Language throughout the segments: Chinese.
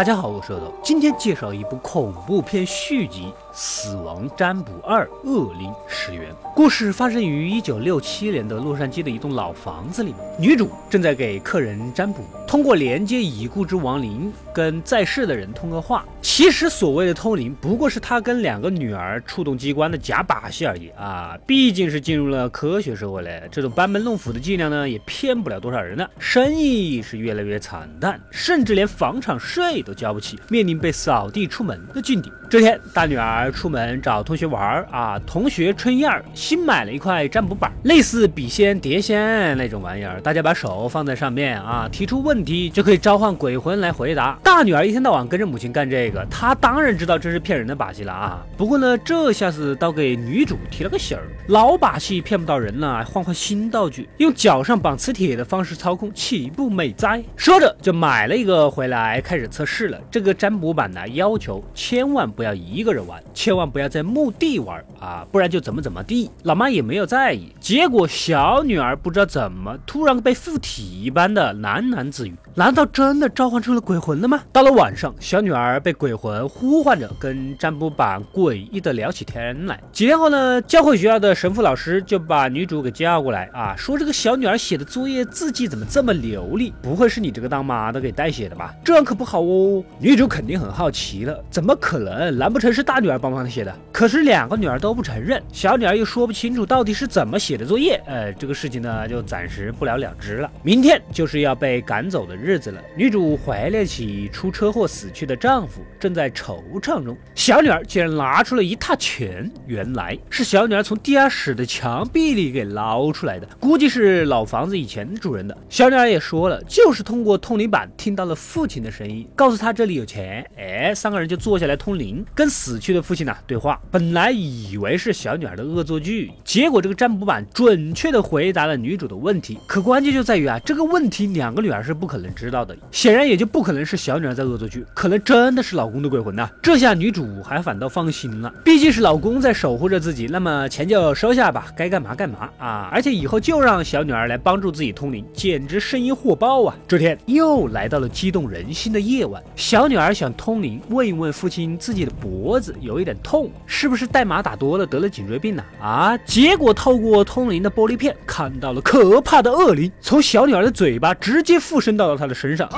大家好，我是豆豆，今天介绍一部恐怖片续集《死亡占卜二：恶灵始源》。故事发生于一九六七年的洛杉矶的一栋老房子里，女主正在给客人占卜，通过连接已故之亡灵跟在世的人通个话。其实所谓的通灵，不过是她跟两个女儿触动机关的假把戏而已啊！毕竟是进入了科学社会了，这种班门弄斧的伎俩呢，也骗不了多少人呢。生意是越来越惨淡，甚至连房产税都交不起，面临被扫地出门的境地。这天，大女儿出门找同学玩儿啊，同学春燕儿新买了一块占卜板，类似笔仙、碟仙那种玩意儿，大家把手放在上面啊，提出问题就可以召唤鬼魂来回答。大女儿一天到晚跟着母亲干这个，她当然知道这是骗人的把戏了啊。不过呢，这下子倒给女主提了个醒儿，老把戏骗不到人了，换换新道具，用脚上绑磁铁的方式操控，岂不美哉？说着就买了一个回来，开始测试了。这个占卜板呢，要求千万不不要一个人玩，千万不要在墓地玩啊，不然就怎么怎么地。老妈也没有在意，结果小女儿不知道怎么突然被附体一般的喃喃自语。难道真的召唤出了鬼魂了吗？到了晚上，小女儿被鬼魂呼唤着，跟占卜板诡异的聊起天来。几天后呢，教会学校的神父老师就把女主给叫过来啊，说这个小女儿写的作业字迹怎么这么流利？不会是你这个当妈的给代写的吧？这样可不好哦。女主肯定很好奇了，怎么可能？难不成是大女儿帮忙写的？可是两个女儿都不承认，小女儿又说不清楚到底是怎么写的作业，呃，这个事情呢就暂时不了了之了。明天就是要被赶走的日。日子了，女主怀念起出车祸死去的丈夫，正在惆怅中。小女儿竟然拿出了一沓钱，原来是小女儿从地下室的墙壁里给捞出来的，估计是老房子以前主人的。小女儿也说了，就是通过通灵板听到了父亲的声音，告诉他这里有钱。哎，三个人就坐下来通灵，跟死去的父亲呢对话。本来以为是小女儿的恶作剧，结果这个占卜板准确的回答了女主的问题。可关键就在于啊，这个问题两个女儿是不可能。知道的，显然也就不可能是小女儿在恶作剧，可能真的是老公的鬼魂呐。这下女主还反倒放心了，毕竟是老公在守护着自己，那么钱就收下吧，该干嘛干嘛啊！而且以后就让小女儿来帮助自己通灵，简直生意火爆啊！这天又来到了激动人心的夜晚，小女儿想通灵，问一问父亲自己的脖子有一点痛，是不是代码打多了得了颈椎病呢？啊！结果透过通灵的玻璃片看到了可怕的恶灵，从小女儿的嘴巴直接附身到了她。的身上。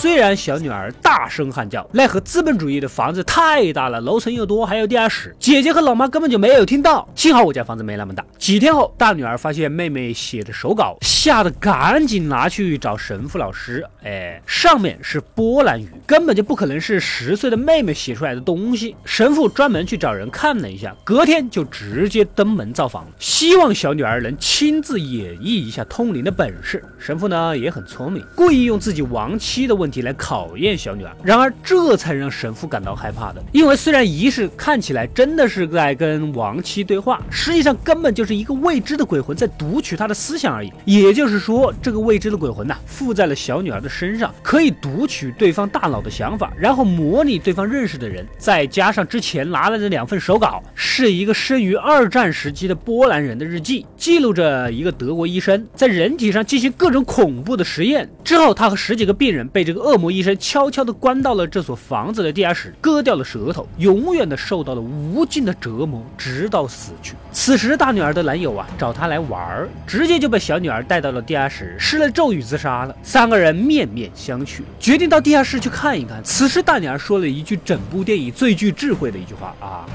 虽然小女儿大声喊叫，奈何资本主义的房子太大了，楼层又多，还有地下室，姐姐和老妈根本就没有听到。幸好我家房子没那么大。几天后，大女儿发现妹妹写的手稿，吓得赶紧拿去找神父老师。哎，上面是波兰语，根本就不可能是十岁的妹妹写出来的东西。神父专门去找人看了一下，隔天就直接登门造访，希望小女儿能亲自演绎一下通灵的本事。神父呢也很聪明，故意用自己亡妻的问。题来考验小女儿，然而这才让神父感到害怕的，因为虽然仪式看起来真的是在跟亡妻对话，实际上根本就是一个未知的鬼魂在读取他的思想而已。也就是说，这个未知的鬼魂呐，附在了小女儿的身上，可以读取对方大脑的想法，然后模拟对方认识的人，再加上之前拿来的两份手稿，是一个生于二战时期的波兰人的日记，记录着一个德国医生在人体上进行各种恐怖的实验之后，他和十几个病人被这个。恶魔医生悄悄地关到了这所房子的地下室，割掉了舌头，永远的受到了无尽的折磨，直到死去。此时，大女儿的男友啊找她来玩儿，直接就被小女儿带到了地下室，施了咒语自杀了。三个人面面相觑，决定到地下室去看一看。此时，大女儿说了一句整部电影最具智慧的一句话啊。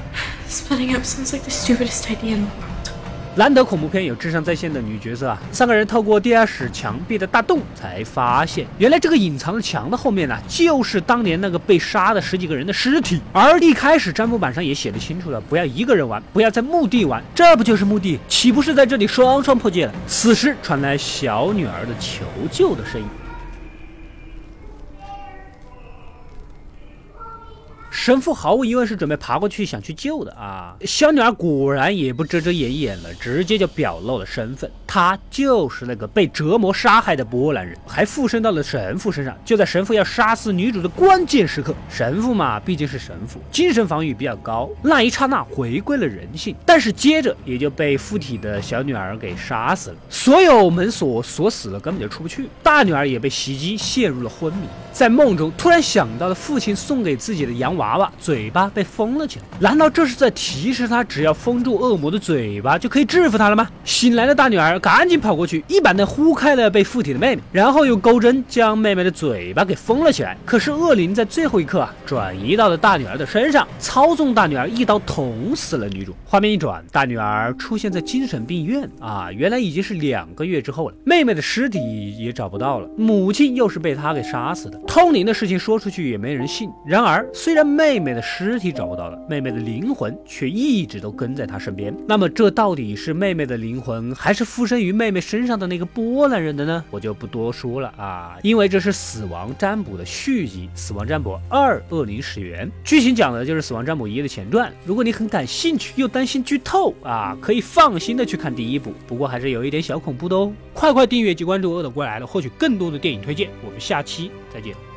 难得恐怖片有智商在线的女角色啊！三个人透过地下室墙壁的大洞，才发现原来这个隐藏的墙的后面呢，就是当年那个被杀的十几个人的尸体。而一开始占卜板上也写的清楚了，不要一个人玩，不要在墓地玩，这不就是墓地？岂不是在这里双双破戒了？此时传来小女儿的求救的声音。神父毫无疑问是准备爬过去想去救的啊！小女儿果然也不遮遮掩掩了，直接就表露了身份，他就是那个被折磨杀害的波兰人，还附身到了神父身上。就在神父要杀死女主的关键时刻，神父嘛毕竟是神父，精神防御比较高，那一刹那回归了人性，但是接着也就被附体的小女儿给杀死了，所有门锁锁死了，根本就出不去。大女儿也被袭击，陷入了昏迷，在梦中突然想到了父亲送给自己的洋娃娃，嘴巴被封了起来。难道这是在提示他，只要封住恶魔的嘴巴，就可以制服他了吗？醒来的大女儿赶紧跑过去，一板的呼开了被附体的妹妹，然后用钩针将妹妹的嘴巴给封了起来。可是恶灵在最后一刻啊，转移到了大女儿的身上，操纵大女儿一刀捅死了女主。画面一转，大女儿出现在精神病院啊，原来已经是两个月之后了。妹妹的尸体也找不到了，母亲又是被她给杀死的。通灵的事情说出去也没人信。然而，虽然妹妹的尸体找不到了，妹妹的灵魂却一直都跟在她身边。那么，这到底是妹妹的灵魂，还是附身于妹妹身上的那个波兰人的呢？我就不多说了啊，因为这是死亡占卜的续集《死亡占卜二：恶灵始源》，剧情讲的就是《死亡占卜一》的前传。如果你很感兴趣，又担心剧透啊，可以放心的去看第一部。不过还是有一点小恐怖的哦。快快订阅及关注“恶的过来了”，获取更多的电影推荐。我们下期再见。